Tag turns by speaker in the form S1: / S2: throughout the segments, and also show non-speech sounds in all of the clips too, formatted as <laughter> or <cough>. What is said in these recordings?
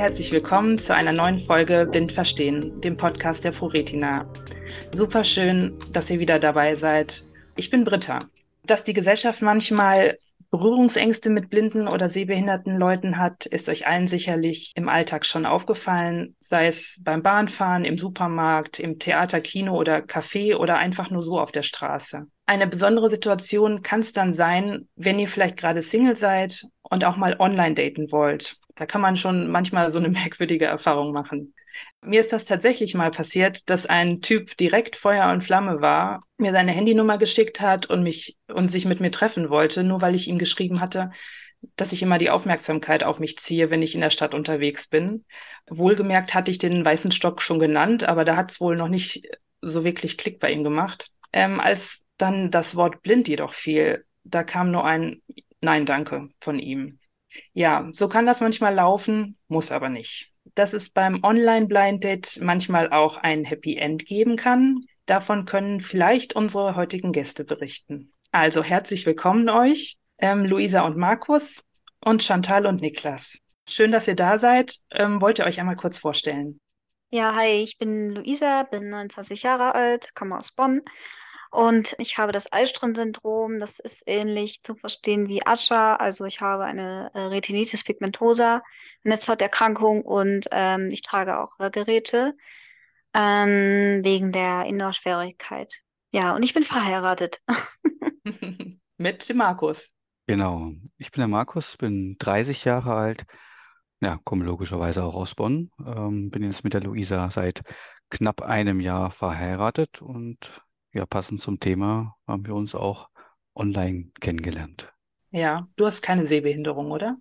S1: herzlich willkommen zu einer neuen Folge Blind Verstehen, dem Podcast der ProRetina. Super schön, dass ihr wieder dabei seid. Ich bin Britta. Dass die Gesellschaft manchmal Berührungsängste mit blinden oder sehbehinderten Leuten hat, ist euch allen sicherlich im Alltag schon aufgefallen, sei es beim Bahnfahren, im Supermarkt, im Theater, Kino oder Café oder einfach nur so auf der Straße. Eine besondere Situation kann es dann sein, wenn ihr vielleicht gerade Single seid und auch mal online daten wollt. Da kann man schon manchmal so eine <laughs> merkwürdige Erfahrung machen. Mir ist das tatsächlich mal passiert, dass ein Typ direkt Feuer und Flamme war, mir seine Handynummer geschickt hat und mich und sich mit mir treffen wollte, nur weil ich ihm geschrieben hatte, dass ich immer die Aufmerksamkeit auf mich ziehe, wenn ich in der Stadt unterwegs bin. Wohlgemerkt hatte ich den weißen Stock schon genannt, aber da hat es wohl noch nicht so wirklich Klick bei ihm gemacht. Ähm, als dann das Wort blind jedoch fiel, da kam nur ein Nein, danke von ihm. Ja, so kann das manchmal laufen, muss aber nicht. Dass es beim Online-Blind Date manchmal auch ein Happy End geben kann, davon können vielleicht unsere heutigen Gäste berichten. Also herzlich willkommen euch, ähm, Luisa und Markus und Chantal und Niklas. Schön, dass ihr da seid. Ähm, wollt ihr euch einmal kurz vorstellen?
S2: Ja, hi, ich bin Luisa, bin 29 Jahre alt, komme aus Bonn und ich habe das Alström-Syndrom. Das ist ähnlich zu verstehen wie Usher. Also ich habe eine äh, Retinitis pigmentosa, Netzhauterkrankung und ähm, ich trage auch Geräte ähm, wegen der Indoor-Schwierigkeit. Ja, und ich bin verheiratet. <laughs> <laughs>
S1: Mit dem Markus.
S3: Genau. Ich bin der Markus, bin 30 Jahre alt. Ja, komme logischerweise auch aus Bonn. Ähm, bin jetzt mit der Luisa seit knapp einem Jahr verheiratet und ja, passend zum Thema haben wir uns auch online kennengelernt.
S1: Ja, du hast keine Sehbehinderung, oder?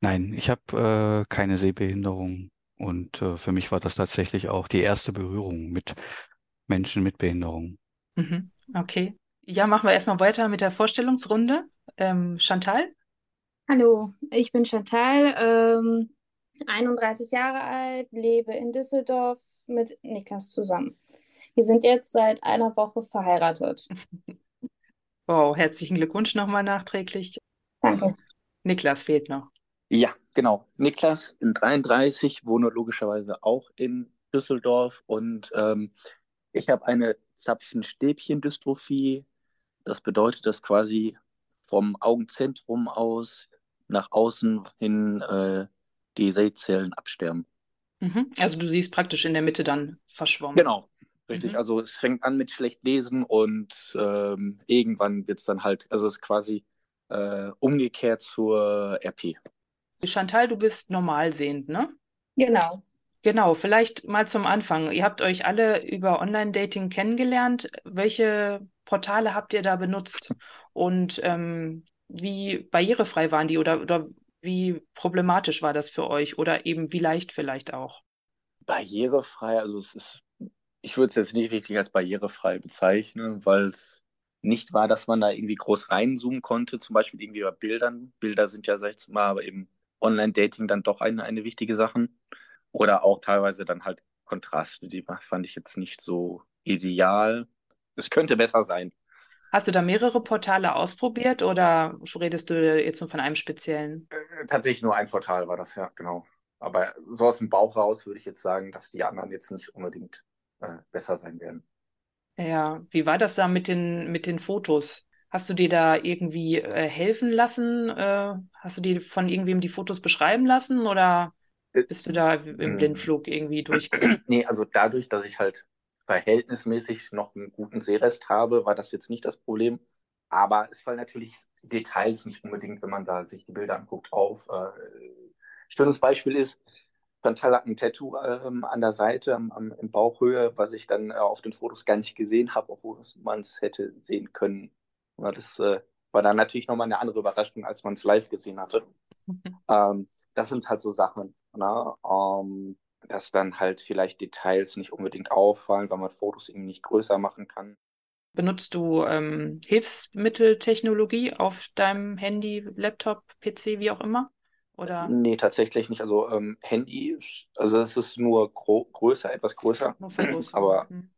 S3: Nein, ich habe äh, keine Sehbehinderung und äh, für mich war das tatsächlich auch die erste Berührung mit Menschen mit Behinderung.
S1: Mhm, okay. Ja, machen wir erstmal weiter mit der Vorstellungsrunde. Ähm, Chantal?
S4: Hallo, ich bin Chantal, ähm, 31 Jahre alt, lebe in Düsseldorf mit Niklas zusammen. Wir sind jetzt seit einer Woche verheiratet.
S1: Wow, herzlichen Glückwunsch nochmal nachträglich.
S4: Danke.
S1: Niklas fehlt noch.
S5: Ja, genau. Niklas, bin 33, wohne logischerweise auch in Düsseldorf und ähm, ich habe eine Zapfenstäbchen-Dystrophie. Das bedeutet, dass quasi vom Augenzentrum aus nach außen hin äh, die Sehzellen absterben.
S1: Mhm. Also du siehst praktisch in der Mitte dann verschwommen.
S5: Genau, Richtig, mhm. also es fängt an mit schlecht lesen und ähm, irgendwann wird es dann halt, also es ist quasi äh, umgekehrt zur RP.
S1: Chantal, du bist normal sehend, ne?
S4: Genau.
S1: Genau, vielleicht mal zum Anfang. Ihr habt euch alle über Online-Dating kennengelernt. Welche Portale habt ihr da benutzt und ähm, wie barrierefrei waren die oder, oder wie problematisch war das für euch oder eben wie leicht vielleicht auch?
S5: Barrierefrei, also es ist ich würde es jetzt nicht richtig als barrierefrei bezeichnen, weil es nicht war, dass man da irgendwie groß reinzoomen konnte, zum Beispiel irgendwie bei Bildern. Bilder sind ja, sag ich mal, aber im Online-Dating dann doch eine, eine wichtige Sache. Oder auch teilweise dann halt Kontraste, die fand ich jetzt nicht so ideal. Es könnte besser sein.
S1: Hast du da mehrere Portale ausprobiert oder redest du jetzt nur von einem speziellen?
S5: Äh, tatsächlich nur ein Portal war das, ja, genau. Aber so aus dem Bauch raus würde ich jetzt sagen, dass die anderen jetzt nicht unbedingt äh, besser sein werden.
S1: Ja, wie war das da mit den, mit den Fotos? Hast du dir da irgendwie äh, helfen lassen? Äh, hast du dir von irgendwem die Fotos beschreiben lassen oder äh, bist du da im hm. Blindflug irgendwie durch? <clears throat>
S5: Nee, also dadurch, dass ich halt verhältnismäßig noch einen guten Sehrest habe, war das jetzt nicht das Problem. Aber es fallen natürlich Details nicht unbedingt, wenn man da sich die Bilder anguckt, auf. Äh, schönes Beispiel ist, Chantal hat ein Tattoo ähm, an der Seite, am, am, in Bauchhöhe, was ich dann äh, auf den Fotos gar nicht gesehen habe, obwohl man es hätte sehen können. Ja, das äh, war dann natürlich nochmal eine andere Überraschung, als man es live gesehen hatte. <laughs> ähm, das sind halt so Sachen, ne? ähm, dass dann halt vielleicht Details nicht unbedingt auffallen, weil man Fotos irgendwie nicht größer machen kann.
S1: Benutzt du ähm, Hilfsmitteltechnologie auf deinem Handy, Laptop, PC, wie auch immer? Oder?
S5: Nee, tatsächlich nicht. Also ähm, Handy, also es ist nur größer, etwas größer. Nur <clears throat> größer. Aber mhm.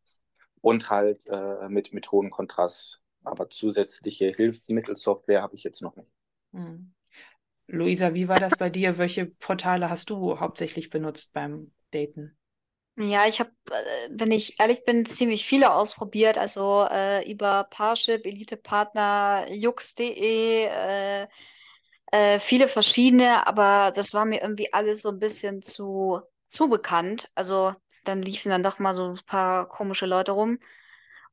S5: und halt äh, mit, mit hohem Kontrast. Aber zusätzliche Hilfsmittelsoftware habe ich jetzt noch nicht.
S1: Mhm. Luisa, wie war das bei dir? Welche Portale hast du hauptsächlich benutzt beim Daten?
S2: Ja, ich habe, äh, wenn ich ehrlich bin, ziemlich viele ausprobiert. Also äh, über Parship, Elite-Partner, Jux.de, äh, äh, viele verschiedene, aber das war mir irgendwie alles so ein bisschen zu, zu bekannt. Also dann liefen dann doch mal so ein paar komische Leute rum.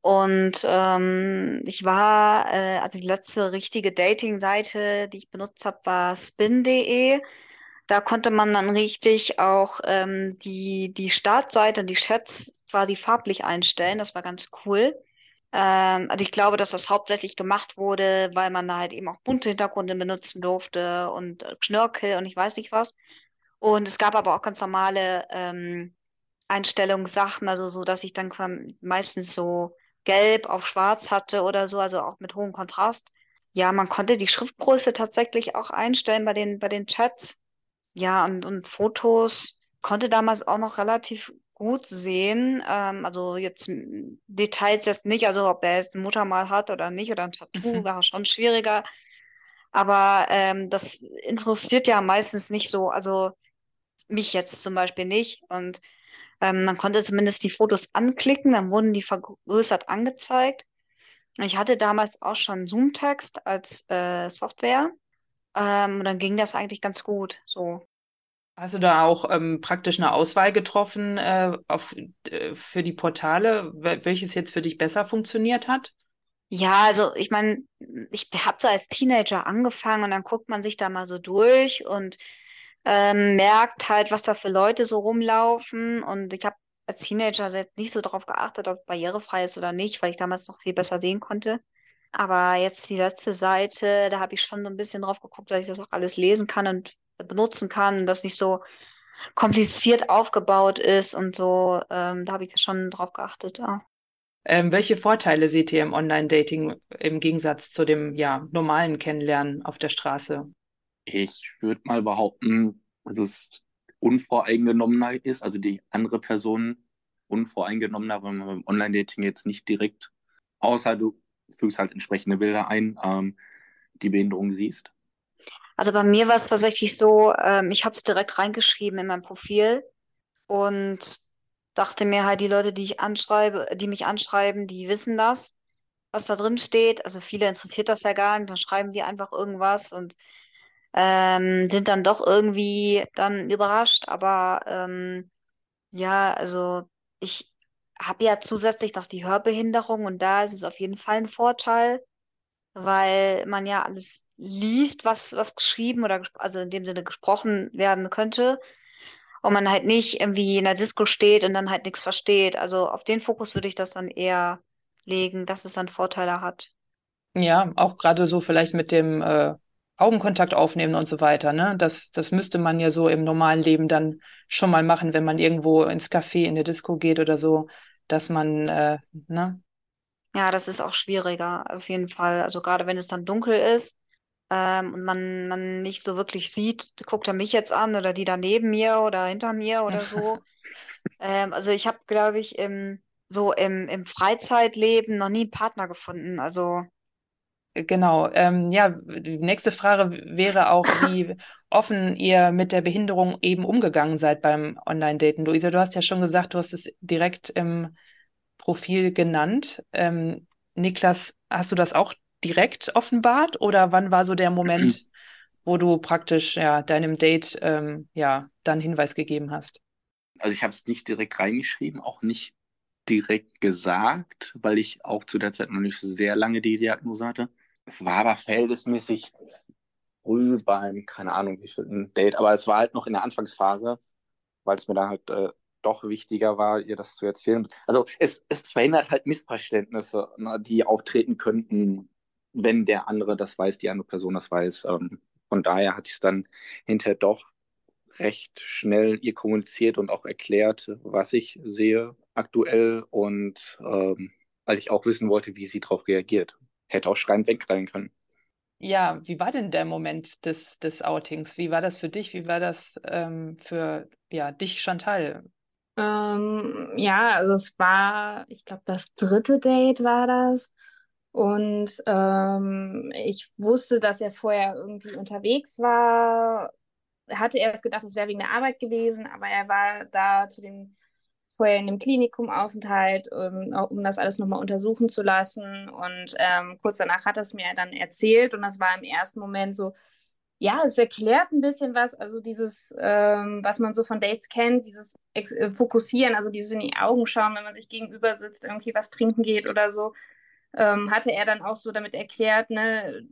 S2: Und ähm, ich war, äh, also die letzte richtige Dating-Seite, die ich benutzt habe, war spin.de. Da konnte man dann richtig auch ähm, die, die Startseite und die Chats quasi farblich einstellen. Das war ganz cool. Ähm, also ich glaube, dass das hauptsächlich gemacht wurde, weil man da halt eben auch bunte Hintergründe benutzen durfte und äh, Schnörkel und ich weiß nicht was. Und es gab aber auch ganz normale ähm, Einstellungssachen, also so, dass ich dann meistens so gelb auf schwarz hatte oder so, also auch mit hohem Kontrast. Ja, man konnte die Schriftgröße tatsächlich auch einstellen bei den, bei den Chats. Ja, und, und Fotos konnte damals auch noch relativ gut sehen. Ähm, also jetzt Details jetzt nicht, also ob er jetzt ein Muttermal hat oder nicht oder ein Tattoo,
S1: Mhm.
S2: war schon schwieriger. Aber ähm, das interessiert ja meistens nicht so, also mich jetzt zum Beispiel nicht. Und ähm, man konnte zumindest die Fotos anklicken, dann wurden die vergrößert angezeigt. Ich hatte damals auch schon Zoom-Text als äh, Software. Ähm, und dann ging das eigentlich ganz gut. So.
S1: Hast du da auch ähm, praktisch eine Auswahl getroffen äh, auf, äh, für die Portale, wel- welches jetzt für dich besser funktioniert hat?
S2: Ja, also ich meine, ich habe so als Teenager angefangen und dann guckt man sich da mal so durch und ähm, merkt halt, was da für Leute so rumlaufen. Und ich habe als Teenager jetzt nicht so darauf geachtet, ob es barrierefrei ist oder nicht, weil ich damals noch viel besser sehen konnte. Aber jetzt die letzte Seite, da habe ich schon so ein bisschen drauf geguckt, dass ich das auch alles lesen kann und benutzen kann, dass nicht so kompliziert aufgebaut ist und so. Ähm, da habe ich schon drauf geachtet. Ja.
S1: Ähm, welche Vorteile seht ihr im Online-Dating im Gegensatz zu dem ja, normalen Kennenlernen auf der Straße?
S5: Ich würde mal behaupten, dass es unvoreingenommener ist, also die andere Person unvoreingenommener, wenn man beim Online-Dating jetzt nicht direkt, außer du fügst halt entsprechende Bilder ein, ähm, die Behinderung siehst.
S2: Also bei mir war es tatsächlich so, ähm, ich habe es direkt reingeschrieben in mein Profil und dachte mir halt, die Leute, die ich anschreibe, die mich anschreiben, die wissen das, was da drin steht. Also viele interessiert das ja gar nicht, dann schreiben die einfach irgendwas und ähm, sind dann doch irgendwie dann überrascht. Aber ähm, ja, also ich habe ja zusätzlich noch die Hörbehinderung und da ist es auf jeden Fall ein Vorteil, weil man ja alles liest, was, was geschrieben oder also in dem Sinne gesprochen werden könnte. Und man halt nicht irgendwie in der Disco steht und dann halt nichts versteht. Also auf den Fokus würde ich das dann eher legen, dass es dann Vorteile hat.
S1: Ja, auch gerade so vielleicht mit dem äh, Augenkontakt aufnehmen und so weiter, ne? Das, das müsste man ja so im normalen Leben dann schon mal machen, wenn man irgendwo ins Café, in der Disco geht oder so, dass man, äh, ne?
S2: Ja, das ist auch schwieriger, auf jeden Fall. Also gerade wenn es dann dunkel ist, ähm, und man, man nicht so wirklich sieht, guckt er mich jetzt an oder die da neben mir oder hinter mir oder so. <laughs> Ähm, also ich habe, glaube ich, im, so im, im Freizeitleben noch nie einen Partner gefunden. Also
S1: Genau. Ähm, ja, die nächste Frage wäre auch, wie <laughs> offen ihr mit der Behinderung eben umgegangen seid beim Online-Daten. Luisa, du hast ja schon gesagt, du hast es direkt im Profil genannt. Ähm, Niklas, hast du das auch direkt offenbart oder wann war so der Moment, <clears throat> wo du praktisch ja deinem Date ähm, ja dann Hinweis gegeben hast?
S5: Also ich habe es nicht direkt reingeschrieben, auch nicht direkt gesagt, weil ich auch zu der Zeit noch nicht so sehr lange die Diagnose hatte. Es war aber verhältnismäßig früh beim, keine Ahnung, wie viel ein Date, aber es war halt noch in der Anfangsphase, weil es mir dann halt äh, doch wichtiger war, ihr das zu erzählen. Also es, es verhindert halt Missverständnisse, ne, die auftreten könnten, wenn der andere das weiß, die andere Person das weiß. Ähm, von daher hatte ich es dann hinterher doch recht schnell ihr kommuniziert und auch erklärt, was ich sehe aktuell und ähm, weil ich auch wissen wollte, wie sie darauf reagiert. Hätte auch schreiend wegrennen können.
S1: Ja, wie war denn der Moment des, des Outings? Wie war das für dich? Wie war das ähm, für ja, dich, Chantal?
S4: Ähm, ja, also es war, ich glaube, das dritte Date war das. Und ähm, ich wusste, dass er vorher irgendwie unterwegs war. Hatte erst gedacht, es wäre wegen der Arbeit gewesen, aber er war da zu dem vorher in dem Klinikumaufenthalt, um, um das alles nochmal untersuchen zu lassen. Und ähm, kurz danach hat er es mir dann erzählt und das war im ersten Moment so, ja, es erklärt ein bisschen was, also dieses, ähm, was man so von Dates kennt, dieses Ex äh, Fokussieren, also dieses in die Augen schauen, wenn man sich gegenüber sitzt, irgendwie was trinken geht oder so, ähm, hatte er dann auch so damit erklärt, ne,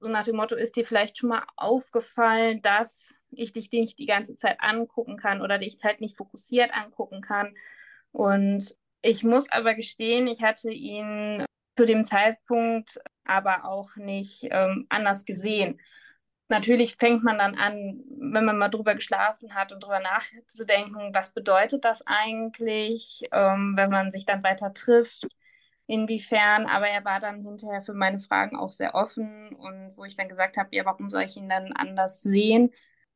S4: so nach dem Motto, ist dir vielleicht schon mal aufgefallen, dass ich dich nicht die ganze Zeit angucken kann oder dich halt nicht fokussiert angucken kann. Und ich muss aber gestehen, ich hatte ihn zu dem Zeitpunkt aber auch nicht ähm, anders gesehen natürlich fängt man dann an, wenn man mal drüber geschlafen hat und drüber nachzudenken, was bedeutet das eigentlich, ähm, wenn man sich dann weiter trifft, inwiefern. Aber er war dann hinterher für meine Fragen auch sehr offen und wo ich dann gesagt habe, ja, warum soll ich ihn dann anders sehen,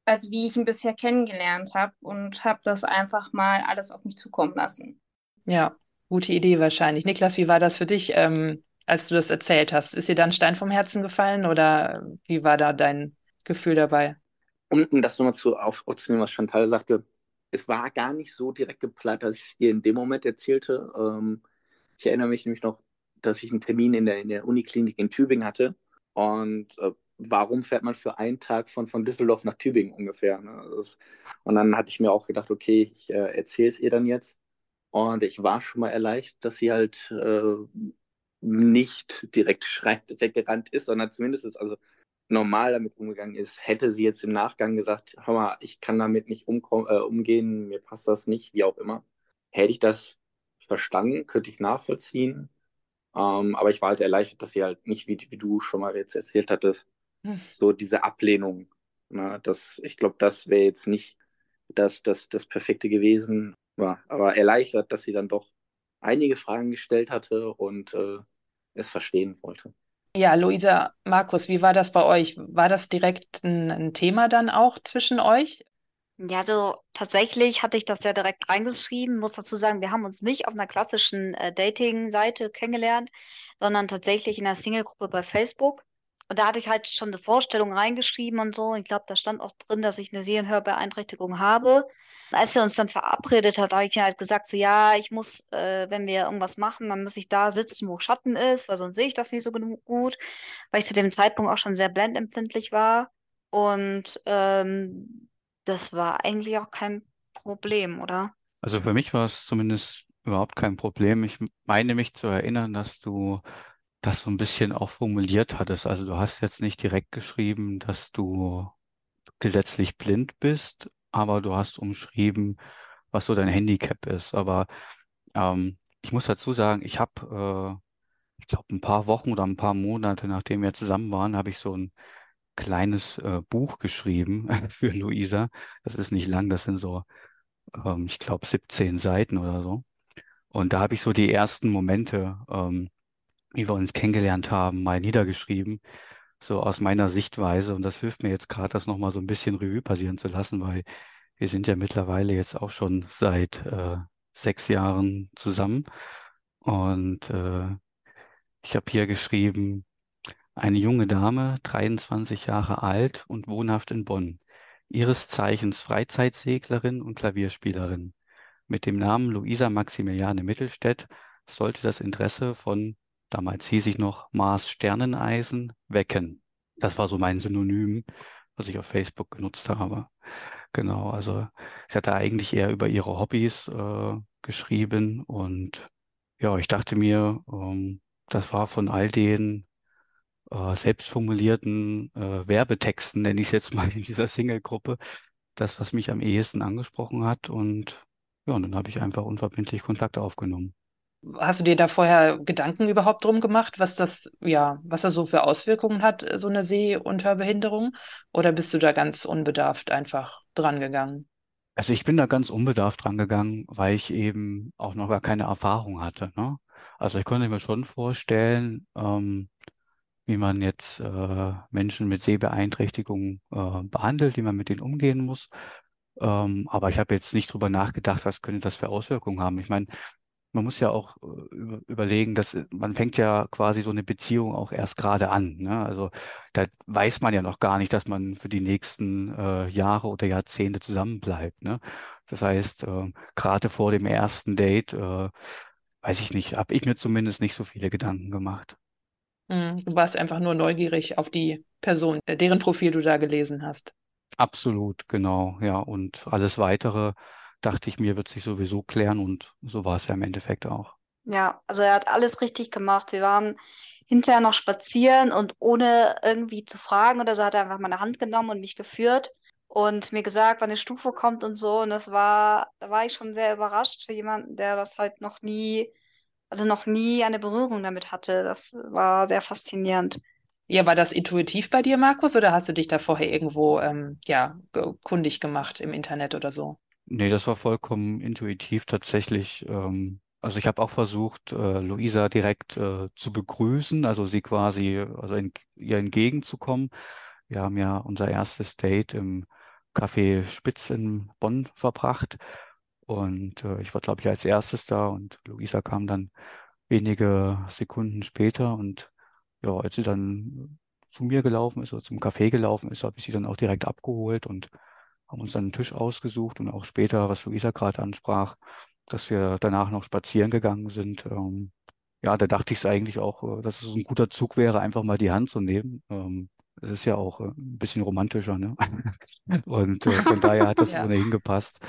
S4: als wie ich ihn bisher kennengelernt habe und habe das einfach mal alles auf mich zukommen lassen.
S1: Ja, gute Idee wahrscheinlich. Niklas, wie war das für dich? Ähm als du das erzählt hast. Ist dir dann Stein vom Herzen gefallen oder wie war da dein Gefühl dabei.
S5: Um, um das nochmal zu aufzunehmen, was Chantal sagte, es war gar nicht so direkt geplant, dass ich dir in dem Moment erzählte. Ähm, ich erinnere mich nämlich noch, dass ich einen Termin in der, in der Uniklinik in Tübingen hatte. Und äh, warum fährt man für einen Tag von, von Düsseldorf nach Tübingen ungefähr? Ne? Ist, und dann hatte ich mir auch gedacht, okay, ich äh, erzähle es ihr dann jetzt. Und ich war schon mal erleichtert, dass sie halt äh, nicht direkt schreiend weggerannt ist, sondern zumindest ist, also normal damit umgegangen ist, hätte sie jetzt im Nachgang gesagt, hör mal, ich kann damit nicht um, äh, umgehen, mir passt das nicht, wie auch immer, hätte ich das verstanden, könnte ich nachvollziehen. Ähm, aber ich war halt erleichtert, dass sie halt nicht, wie, wie du schon mal jetzt erzählt hattest, hm. so diese Ablehnung. Ne, das, ich glaube, das wäre jetzt nicht das, das, das Perfekte gewesen. War aber erleichtert, dass sie dann doch einige Fragen gestellt hatte und äh, es verstehen wollte.
S1: Ja, Luisa, Markus, wie war das bei euch? War das direkt ein, ein Thema dann auch zwischen euch?
S2: Ja, also tatsächlich hatte ich das ja direkt reingeschrieben. Muss dazu sagen, wir haben uns nicht auf einer klassischen äh, Dating-Seite kennengelernt, sondern tatsächlich in einer Single-Gruppe bei Facebook. Und da hatte ich halt schon eine Vorstellung reingeschrieben und so. Ich glaube, da stand auch drin, dass ich eine Sehhörbeeinträchtigung habe. Als er uns dann verabredet hat, habe ich halt gesagt, so ja, ich muss, äh, wenn wir irgendwas machen, dann muss ich da sitzen, wo Schatten ist, weil sonst sehe ich das nicht so gut, weil ich zu dem Zeitpunkt auch schon sehr blendempfindlich war. Und ähm, das war eigentlich auch kein Problem, oder?
S3: Also für mich war es zumindest überhaupt kein Problem. Ich meine mich zu erinnern, dass du das so ein bisschen auch formuliert hattest. Also du hast jetzt nicht direkt geschrieben, dass du gesetzlich blind bist, aber du hast umschrieben, was so dein Handicap ist. Aber ähm, ich muss dazu sagen, ich habe, äh, ich glaube, ein paar Wochen oder ein paar Monate, nachdem wir zusammen waren, habe ich so ein kleines äh, Buch geschrieben <laughs> für Luisa. Das ist nicht lang, das sind so, ähm, ich glaube, 17 Seiten oder so. Und da habe ich so die ersten Momente, ähm, wie wir uns kennengelernt haben, mal niedergeschrieben so aus meiner Sichtweise. Und das hilft mir jetzt gerade, das nochmal so ein bisschen Revue passieren zu lassen, weil wir sind ja mittlerweile jetzt auch schon seit äh, sechs Jahren zusammen. Und äh, ich habe hier geschrieben, eine junge Dame, 23 Jahre alt und wohnhaft in Bonn. Ihres Zeichens Freizeitseglerin und Klavierspielerin. Mit dem Namen Luisa Maximiliane Mittelstädt sollte das Interesse von damals hieß ich noch Mars Sterneneisen, wecken. Das war so mein Synonym, was ich auf Facebook genutzt habe. Genau, also sie hatte eigentlich eher über ihre Hobbys äh, geschrieben und ja, ich dachte mir, ähm, das war von all den äh, selbstformulierten äh, Werbetexten, nenne ich es jetzt mal in dieser Single-Gruppe, das, was mich am ehesten angesprochen hat und ja, und dann habe ich einfach unverbindlich Kontakt aufgenommen.
S1: Hast du dir da vorher Gedanken überhaupt drum gemacht, was das, ja, was das so für Auswirkungen hat, so eine Sehunterbehinderung? Oder bist du da ganz unbedarft einfach drangegangen?
S3: Also ich bin da ganz unbedarft drangegangen, weil ich eben auch noch gar keine Erfahrung hatte. Ne? Also ich konnte mir schon vorstellen, ähm, wie man jetzt äh, Menschen mit Sehbeeinträchtigungen äh, behandelt, wie man mit denen umgehen muss. Ähm, aber ich habe jetzt nicht drüber nachgedacht, was könnte das für Auswirkungen haben. Ich meine, man muss ja auch äh, überlegen, dass äh, man fängt ja quasi so eine Beziehung auch erst gerade an. Ne? Also da weiß man ja noch gar nicht, dass man für die nächsten äh, Jahre oder Jahrzehnte zusammenbleibt. Ne? Das heißt, äh, gerade vor dem ersten Date, äh, weiß ich nicht, habe ich mir zumindest nicht so viele Gedanken gemacht.
S1: Mhm. Du warst einfach nur neugierig auf die Person, äh, deren Profil du da gelesen hast.
S3: Absolut, genau, ja. Und alles Weitere dachte ich mir, wird sich sowieso klären und so war es ja im Endeffekt auch.
S2: Ja, also er hat alles richtig gemacht. Wir waren hinterher noch spazieren und ohne irgendwie zu fragen oder so hat er einfach meine Hand genommen und mich geführt und mir gesagt, wann eine Stufe kommt und so. Und das war, da war ich schon sehr überrascht für jemanden, der das halt noch nie, also noch nie eine Berührung damit hatte. Das war sehr faszinierend.
S1: Ja, war das intuitiv bei dir, Markus, oder hast du dich da vorher irgendwo ähm, ja, kundig gemacht im Internet oder so?
S3: Nee, das war vollkommen intuitiv tatsächlich. Ähm, also ich habe auch versucht, äh, Luisa direkt äh, zu begrüßen, also sie quasi, also in, ihr entgegenzukommen. Wir haben ja unser erstes Date im Café Spitz in Bonn verbracht und äh, ich war, glaube ich, als erstes da und Luisa kam dann wenige Sekunden später und ja, als sie dann zu mir gelaufen ist oder zum Café gelaufen ist, habe ich sie dann auch direkt abgeholt und haben uns dann einen Tisch ausgesucht und auch später, was Luisa gerade ansprach, dass wir danach noch spazieren gegangen sind. Ähm, ja, da dachte ich es eigentlich auch, äh, dass es ein guter Zug wäre, einfach mal die Hand zu nehmen. Ähm, es ist ja auch äh, ein bisschen romantischer, ne? <laughs> Und äh, von daher hat das <laughs>
S1: Ja.
S3: ohnehin gepasst.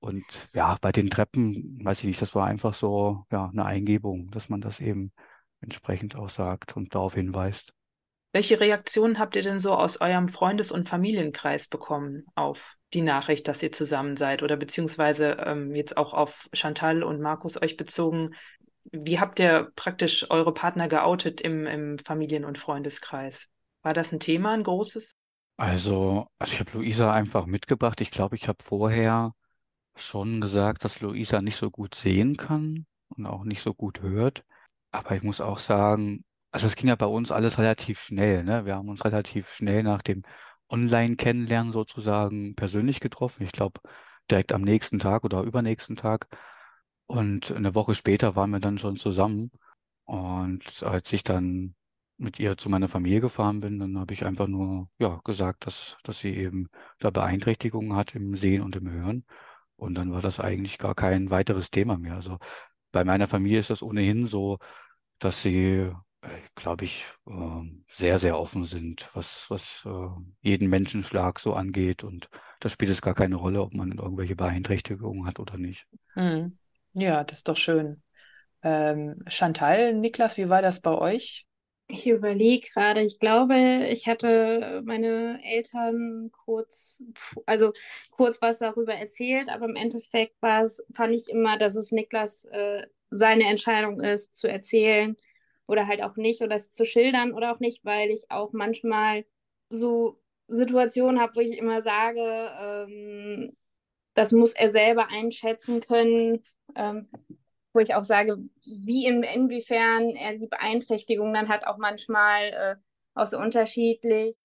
S3: Und ja, bei den Treppen, weiß ich nicht, das war einfach so, ja, eine Eingebung, dass man das eben entsprechend auch sagt und darauf hinweist.
S1: Welche Reaktionen habt ihr denn so aus eurem Freundes- und Familienkreis bekommen auf die Nachricht, dass ihr zusammen seid oder beziehungsweise ähm, jetzt auch auf Chantal und Markus euch bezogen? Wie habt ihr praktisch eure Partner geoutet im, im Familien- und Freundeskreis? War das ein Thema, ein großes?
S3: Also, also ich habe Luisa einfach mitgebracht. Ich glaube, ich habe vorher schon gesagt, dass Luisa nicht so gut sehen kann und auch nicht so gut hört. Aber ich muss auch sagen, also es ging ja bei uns alles relativ schnell, ne? Wir haben uns relativ schnell nach dem Online-Kennenlernen sozusagen persönlich getroffen. Ich glaube, direkt am nächsten Tag oder übernächsten Tag. Und eine Woche später waren wir dann schon zusammen. Und als ich dann mit ihr zu meiner Familie gefahren bin, dann habe ich einfach nur ja, gesagt, dass, dass sie eben da Beeinträchtigungen hat im Sehen und im Hören. Und dann war das eigentlich gar kein weiteres Thema mehr. Also bei meiner Familie ist das ohnehin so, dass sie, glaube ich, ähm, sehr, sehr offen sind, was, was äh, jeden Menschenschlag so angeht. Und da spielt es gar keine Rolle, ob man irgendwelche Beeinträchtigungen hat oder nicht.
S1: Hm. Ja, das ist doch schön. Ähm, Chantal, Niklas, wie war das bei euch?
S4: Ich überlege gerade, ich glaube, ich hatte meine Eltern kurz, also kurz was darüber erzählt, aber im Endeffekt war es, fand ich immer, dass es Niklas äh, seine Entscheidung ist, zu erzählen oder halt auch nicht oder es zu schildern oder auch nicht, weil ich auch manchmal so Situationen habe, wo ich immer sage, ähm, das muss er selber einschätzen können, ähm, wo ich auch sage, wie in, inwiefern er die Beeinträchtigung dann hat, auch manchmal äh, auch so unterschiedlich.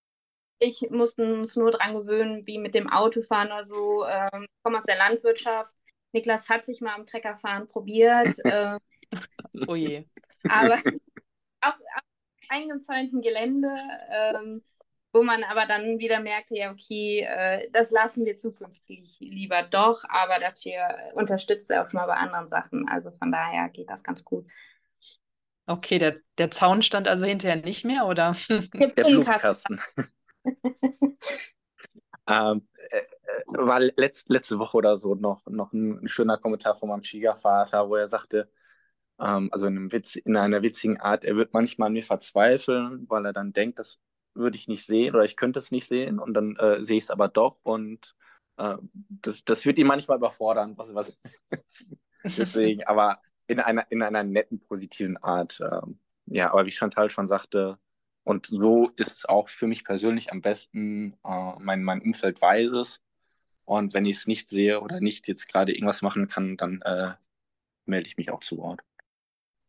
S4: Ich musste uns nur dran gewöhnen, wie mit dem Autofahren oder so. Ähm, ich komme aus der Landwirtschaft. Niklas hat sich mal am Treckerfahren probiert, <laughs> äh,
S1: Oh je.
S4: aber auf, auf eingezäunten Gelände, ähm, wo man aber dann wieder merkte, ja, okay, äh, das lassen wir zukünftig lieber doch, aber dafür unterstützt er auch schon mal bei anderen Sachen. Also von daher geht das ganz gut.
S1: Okay, der, der Zaun stand also hinterher nicht mehr, oder? <laughs>
S4: Der Blumenkasten. <laughs>
S5: Ähm, äh, äh, war letzt, letzte Woche oder so noch, noch ein, ein schöner Kommentar von meinem Schwiegervater, wo er sagte, ähm, also in, einem Witz, in einer witzigen Art, er wird manchmal an mir verzweifeln, weil er dann denkt, das würde ich nicht sehen oder ich könnte es nicht sehen und dann äh, sehe ich es aber doch und äh, das, das wird ihn manchmal überfordern, was, was <laughs> deswegen, <laughs> aber in einer, in einer netten, positiven Art. ähm, ja, aber wie Chantal schon sagte, und so ist es auch für mich persönlich am besten, äh, mein, mein Umfeld weiß es. Und wenn ich es nicht sehe oder nicht jetzt gerade irgendwas machen kann, dann äh, melde ich mich auch zu Wort.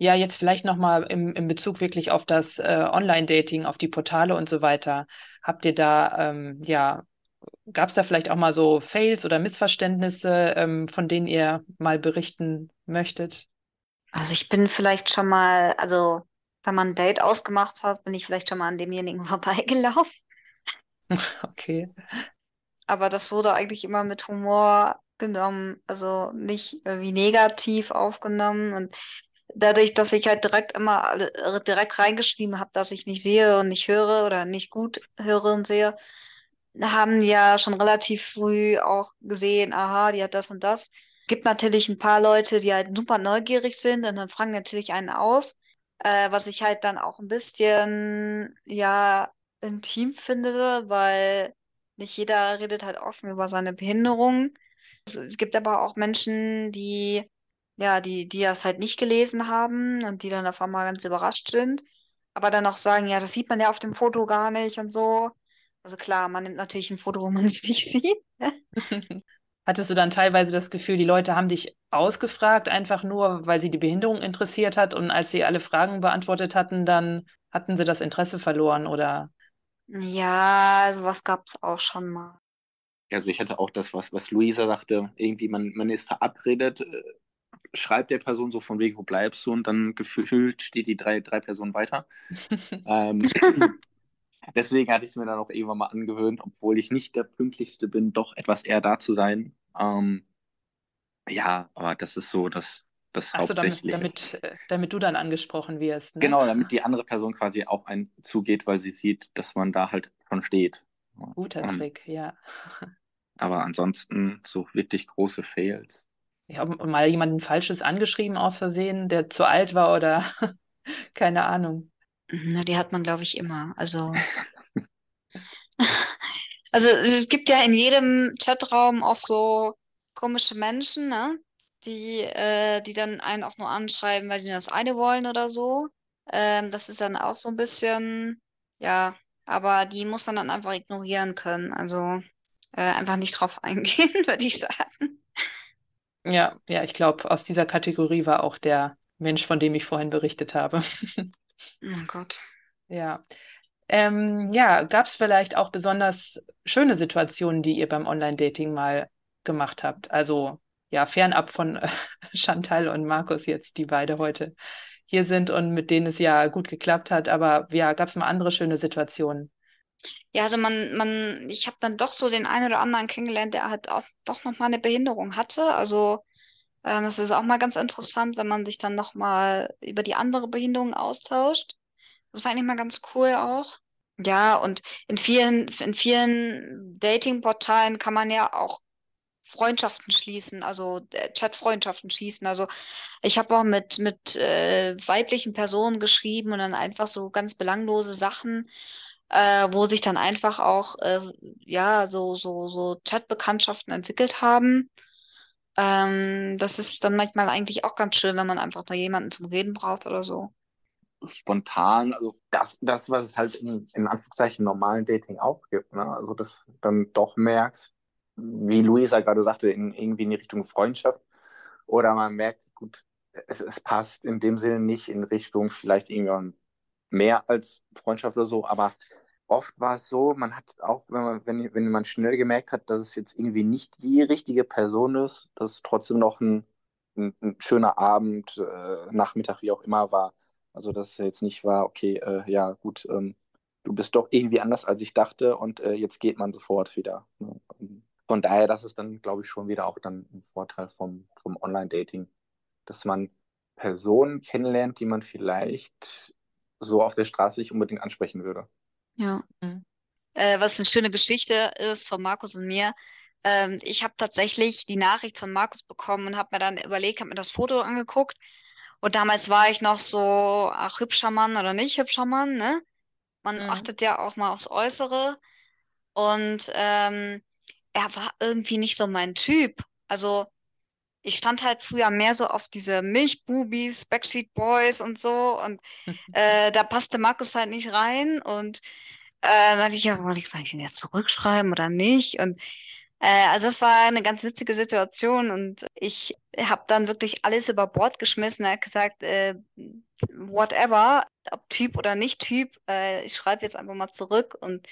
S1: Ja, jetzt vielleicht nochmal im, im Bezug wirklich auf das äh, Online-Dating, auf die Portale und so weiter. Habt ihr da, ähm, ja, gab es da vielleicht auch mal so Fails oder Missverständnisse, ähm, von denen ihr mal berichten möchtet?
S2: Also ich bin vielleicht schon mal, also wenn man ein Date ausgemacht hat, bin ich vielleicht schon mal an demjenigen <laughs> vorbeigelaufen. <laughs>
S1: Okay.
S2: Aber das wurde eigentlich immer mit Humor genommen, also nicht irgendwie negativ aufgenommen. Und dadurch, dass ich halt direkt immer äh, direkt reingeschrieben habe, dass ich nicht sehe und nicht höre oder nicht gut höre und sehe, haben ja schon relativ früh auch gesehen, aha, die hat das und das. Gibt natürlich ein paar Leute, die halt super neugierig sind und dann fragen natürlich einen aus, äh, was ich halt dann auch ein bisschen, ja, intim finde, weil nicht jeder redet halt offen über seine Behinderung. Es gibt aber auch Menschen, die, ja, die, die das halt nicht gelesen haben und die dann auf einmal ganz überrascht sind, aber dann auch sagen, ja, das sieht man ja auf dem Foto gar nicht und so. Also klar, man nimmt natürlich ein Foto, wo man <laughs> es nicht sieht. <laughs>
S1: Hattest du dann teilweise das Gefühl, die Leute haben dich ausgefragt, einfach nur, weil sie die Behinderung interessiert hat und als sie alle Fragen beantwortet hatten, dann hatten sie das Interesse verloren oder?
S2: Ja, sowas gab es auch schon mal.
S5: Also ich hatte auch das, was, was Luisa sagte, irgendwie man, man ist verabredet, äh, schreibt der Person so von wegen, wo bleibst du? Und dann gefühlt steht die drei, drei Personen weiter. <laughs> Ähm, deswegen hatte ich es mir dann auch irgendwann mal angewöhnt, obwohl ich nicht der Pünktlichste bin, doch etwas eher da zu sein. Ähm, ja, aber das ist so das, das
S1: Ach so, damit,
S5: Hauptsächliche.
S1: damit, äh, damit du dann angesprochen wirst, ne?
S5: Genau, damit die andere Person quasi auf einen zugeht, weil sie sieht, dass man da halt schon steht.
S1: Guter
S5: Ähm,
S1: Trick, ja.
S5: aber ansonsten so wirklich große Fails.
S1: Ich habe mal jemanden Falsches angeschrieben aus Versehen, der zu alt war oder <laughs> keine Ahnung.
S2: Na, die hat man, glaube ich, immer. Also, <laughs> also es gibt ja in jedem Chatraum auch so komische Menschen, ne? Die, äh, die dann einen auch nur anschreiben, weil sie das eine wollen oder so. Ähm, das ist dann auch so ein bisschen, ja, aber die muss man dann einfach ignorieren können. Also äh, einfach nicht drauf <laughs> eingehen, würde ich sagen.
S1: Ja, ja, ich glaube, aus dieser Kategorie war auch der Mensch, von dem ich vorhin berichtet habe. <laughs>
S2: Oh Gott.
S1: Ja. Ähm, ja, gab es vielleicht auch besonders schöne Situationen, die ihr beim Online-Dating mal gemacht habt? Also ja, fernab von äh, <laughs> Chantal und Markus jetzt, die beide heute hier sind und mit denen es ja gut geklappt hat. Aber ja, gab es mal andere schöne Situationen?
S2: Ja, also man, man, ich habe dann doch so den einen oder anderen kennengelernt, der halt auch doch noch mal eine Behinderung hatte. Also ähm, das ist auch mal ganz interessant, wenn man sich dann noch mal über die andere Behinderung austauscht. Das war eigentlich mal ganz cool auch. Ja, und in vielen, in vielen Dating-Portalen kann man ja auch Freundschaften schließen, also äh, Chat-Freundschaften schließen. Also ich habe auch mit, mit äh, weiblichen Personen geschrieben und dann einfach so ganz belanglose Sachen, äh, wo sich dann einfach auch äh, ja so, so, so Chat-Bekanntschaften entwickelt haben. Ähm, das ist dann manchmal eigentlich auch ganz schön, wenn man einfach nur jemanden zum Reden braucht oder so.
S5: Spontan, also das, das, was es halt in, in Anführungszeichen normalen Dating auch gibt, ne? Also dass du dann doch merkst, wie Luisa gerade sagte, in, irgendwie in die Richtung Freundschaft. Oder man merkt, gut, es, es passt in dem Sinne nicht in Richtung vielleicht irgendwann mehr als Freundschaft oder so, aber oft war es so, man hat auch, wenn man, wenn, wenn man schnell gemerkt hat, dass es jetzt irgendwie nicht die richtige Person ist, dass es trotzdem noch ein, ein, ein schöner Abend, äh, Nachmittag, wie auch immer war. Also dass es jetzt nicht war, okay, äh, ja gut, ähm, du bist doch irgendwie anders, als ich dachte und äh, jetzt geht man sofort wieder. Von daher, das ist dann, glaube ich, schon wieder auch dann ein Vorteil vom, vom Online-Dating, dass man Personen kennenlernt, die man vielleicht so auf der Straße nicht unbedingt ansprechen würde.
S2: Ja.
S1: Mhm.
S2: Äh, was eine schöne Geschichte ist von Markus und mir. Ähm, ich habe tatsächlich die Nachricht von Markus bekommen und habe mir dann überlegt, habe mir das Foto angeguckt. Und damals war ich noch so, ach, hübscher Mann oder nicht hübscher Mann, ne? Man
S1: Mhm.
S2: achtet ja auch mal aufs Äußere. Und ähm, er war irgendwie nicht so mein Typ. Also ich stand halt früher mehr so auf diese Milchbubis, Backstreet Boys und so. Und <laughs> äh, da passte Markus halt nicht rein. Und äh, dann dachte ich, ja, soll ich, soll ich ihn jetzt zurückschreiben oder nicht? Und äh, also das war eine ganz witzige Situation. Und ich habe dann wirklich alles über Bord geschmissen. Er hat gesagt, äh, whatever, ob Typ oder nicht Typ, äh, ich schreibe jetzt einfach mal zurück. Und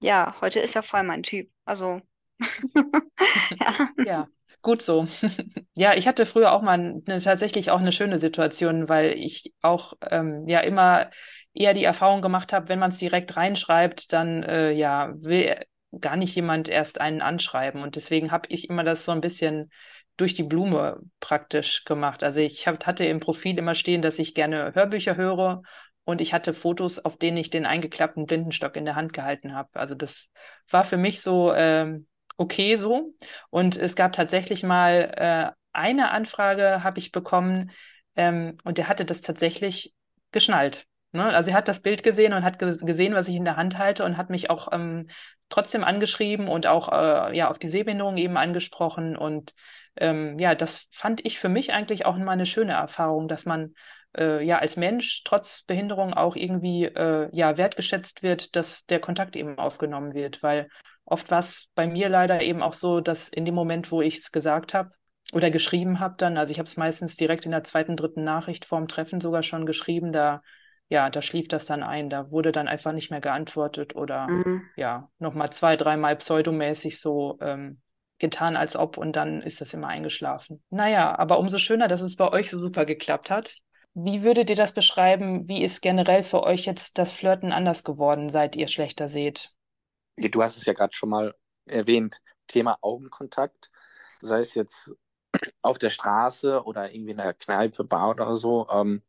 S2: ja, heute ist er voll mein Typ. Also <laughs> <laughs> ja.
S1: Ja, Gut so. <laughs> Ja, ich hatte früher auch mal eine, tatsächlich auch eine schöne Situation, weil ich auch ähm, ja immer eher die Erfahrung gemacht habe, wenn man es direkt reinschreibt, dann äh, ja will gar nicht jemand erst einen anschreiben. Und deswegen habe ich immer das so ein bisschen durch die Blume praktisch gemacht. Also ich hab, hatte im Profil immer stehen, dass ich gerne Hörbücher höre und ich hatte Fotos, auf denen ich den eingeklappten Blindenstock in der Hand gehalten habe. Also das war für mich so ähm, okay so. Und es gab tatsächlich mal äh, eine Anfrage, habe ich bekommen, ähm, und der hatte das tatsächlich geschnallt. Ne? Also er hat das Bild gesehen und hat ge gesehen, was ich in der Hand halte und hat mich auch ähm, trotzdem angeschrieben und auch äh, ja auf die Sehbehinderung eben angesprochen. Und ähm, ja, das fand ich für mich eigentlich auch mal eine schöne Erfahrung, dass man äh, ja als Mensch trotz Behinderung auch irgendwie äh, ja wertgeschätzt wird, dass der Kontakt eben aufgenommen wird, weil oft war es bei mir leider eben auch so, dass in dem Moment, wo ich es gesagt habe oder geschrieben habe, dann, also ich habe es meistens direkt in der zweiten, dritten Nachricht vorm Treffen sogar schon geschrieben, da ja, da schlief das dann ein, da wurde dann einfach nicht mehr geantwortet oder
S2: Mhm.
S1: ja, nochmal zwei, dreimal pseudomäßig so ähm, getan, als ob und dann ist das immer eingeschlafen. Naja, aber umso schöner, dass es bei euch so super geklappt hat. Wie würdet ihr das beschreiben? Wie ist generell für euch jetzt das Flirten anders geworden, seit ihr schlechter seht?
S5: Du hast es ja gerade schon mal erwähnt, Thema Augenkontakt, sei es jetzt auf der Straße oder irgendwie in der Kneipe, Bar oder so, ähm,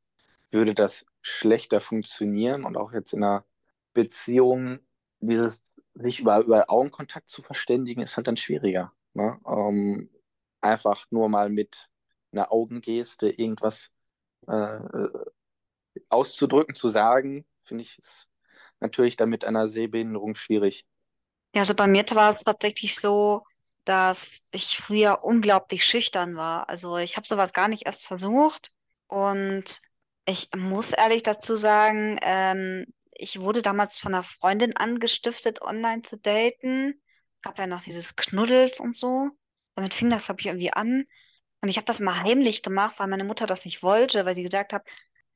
S5: würde das schlechter funktionieren und auch jetzt in einer Beziehung, dieses sich über, über Augenkontakt zu verständigen, ist halt dann schwieriger. Ne? Ähm, einfach nur mal mit einer Augengeste irgendwas äh, auszudrücken, zu sagen, finde ich, ist natürlich dann mit einer Sehbehinderung schwierig.
S2: Ja, also bei mir war es tatsächlich so, dass ich früher unglaublich schüchtern war. Also ich habe sowas gar nicht erst versucht. Und ich muss ehrlich dazu sagen, ähm, ich wurde damals von einer Freundin angestiftet, online zu daten. Gab ja noch dieses Knuddels und so. Damit fing das, glaube ich, irgendwie an. Und ich habe das mal heimlich gemacht, weil meine Mutter das nicht wollte, weil sie gesagt hat,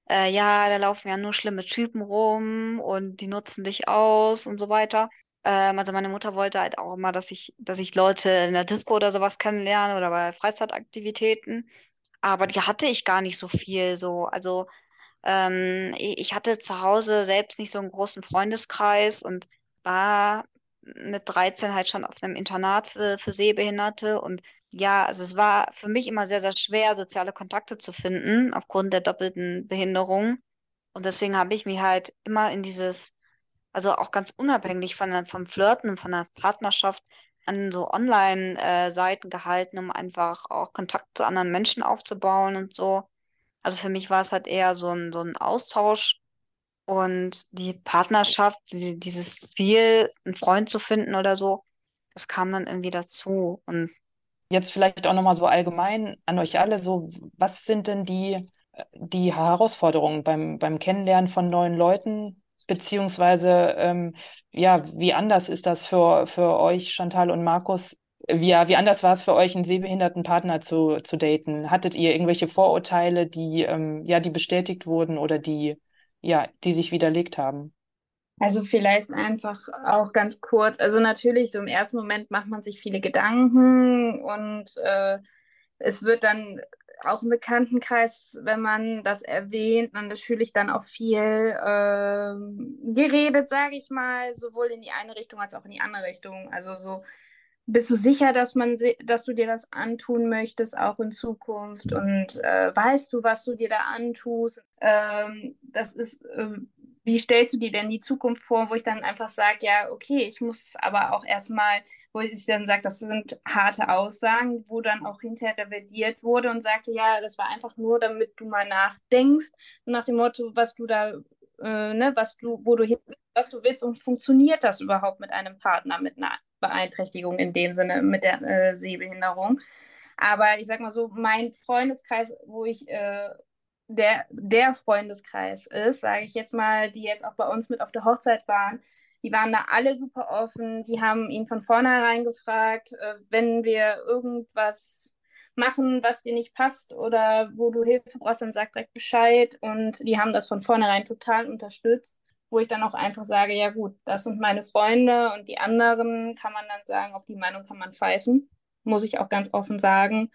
S2: äh, ja, da laufen ja nur schlimme Typen rum und die nutzen dich aus und so weiter. Ähm, also meine Mutter wollte halt auch immer, dass ich, dass ich Leute in der Disco oder sowas kennenlerne oder bei Freizeitaktivitäten. Aber die hatte ich gar nicht so viel so. Also ähm, ich hatte zu Hause selbst nicht so einen großen Freundeskreis und war mit 13 halt schon auf einem Internat für, für Sehbehinderte. Und ja, also es war für mich immer sehr, sehr schwer, soziale Kontakte zu finden, aufgrund der doppelten Behinderung. Und deswegen habe ich mich halt immer in dieses, also auch ganz unabhängig von, vom Flirten und von der Partnerschaft, an so Online-Seiten gehalten, um einfach auch Kontakt zu anderen Menschen aufzubauen und so. Also für mich war es halt eher so ein, so ein Austausch und die Partnerschaft, die, dieses Ziel, einen Freund zu finden oder so, das kam dann irgendwie dazu. Und
S1: Jetzt vielleicht auch nochmal so allgemein an euch alle, so was sind denn die, die Herausforderungen beim, beim Kennenlernen von neuen Leuten? Beziehungsweise, ähm, ja, wie anders ist das für, für euch, Chantal und Markus? Wie, ja, wie anders war es für euch, einen sehbehinderten Partner zu, zu daten? Hattet ihr irgendwelche Vorurteile, die, ähm, ja, die bestätigt wurden oder die, ja, die sich widerlegt haben?
S4: Also vielleicht einfach auch ganz kurz. Also natürlich, so im ersten Moment macht man sich viele Gedanken und äh, es wird dann auch im Bekanntenkreis, wenn man das erwähnt, dann natürlich dann auch viel äh, geredet, sage ich mal, sowohl in die eine Richtung als auch in die andere Richtung. Also so, bist du sicher, dass man, dass du dir das antun möchtest, auch in Zukunft? Und äh, weißt du, was du dir da antust? Ähm, das ist äh, wie stellst du dir denn die Zukunft vor, wo ich dann einfach sage, ja, okay, ich muss aber auch erstmal, wo ich dann sage, das sind harte Aussagen, wo dann auch hinterher revidiert wurde und sagte, ja, das war einfach nur, damit du mal nachdenkst, nach dem Motto, was du da, äh, ne, was du, wo du hin, was du willst und funktioniert das überhaupt mit einem Partner mit einer Beeinträchtigung in dem Sinne, mit der äh, Sehbehinderung. Aber ich sag mal so, mein Freundeskreis, wo ich äh, der, der Freundeskreis ist, sage ich jetzt mal, die jetzt auch bei uns mit auf der Hochzeit waren, die waren da alle super offen, die haben ihn von vornherein gefragt, äh, wenn wir irgendwas machen, was dir nicht passt oder wo du Hilfe brauchst, dann sag direkt Bescheid und die haben das von vornherein total unterstützt, wo ich dann auch einfach sage, ja gut, das sind meine Freunde und die anderen kann man dann sagen, auf die Meinung kann man pfeifen. muss ich auch ganz offen sagen.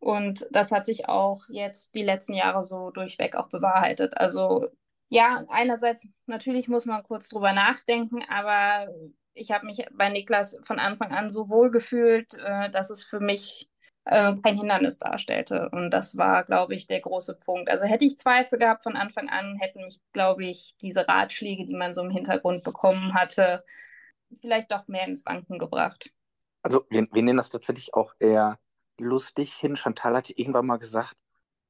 S4: Und das hat sich auch jetzt die letzten Jahre so durchweg auch bewahrheitet. Also ja, einerseits natürlich muss man kurz drüber nachdenken, aber ich habe mich bei Niklas von Anfang an so wohl gefühlt, äh, dass es für mich äh, kein Hindernis darstellte. Und das war, glaube ich, der große Punkt. Also hätte ich Zweifel gehabt von Anfang an, hätten mich, glaube ich, diese Ratschläge, die man so im Hintergrund bekommen hatte, vielleicht doch mehr ins Wanken gebracht.
S5: Also wir, wir nehmen das tatsächlich auch eher lustig hin. Chantal hatte irgendwann mal gesagt,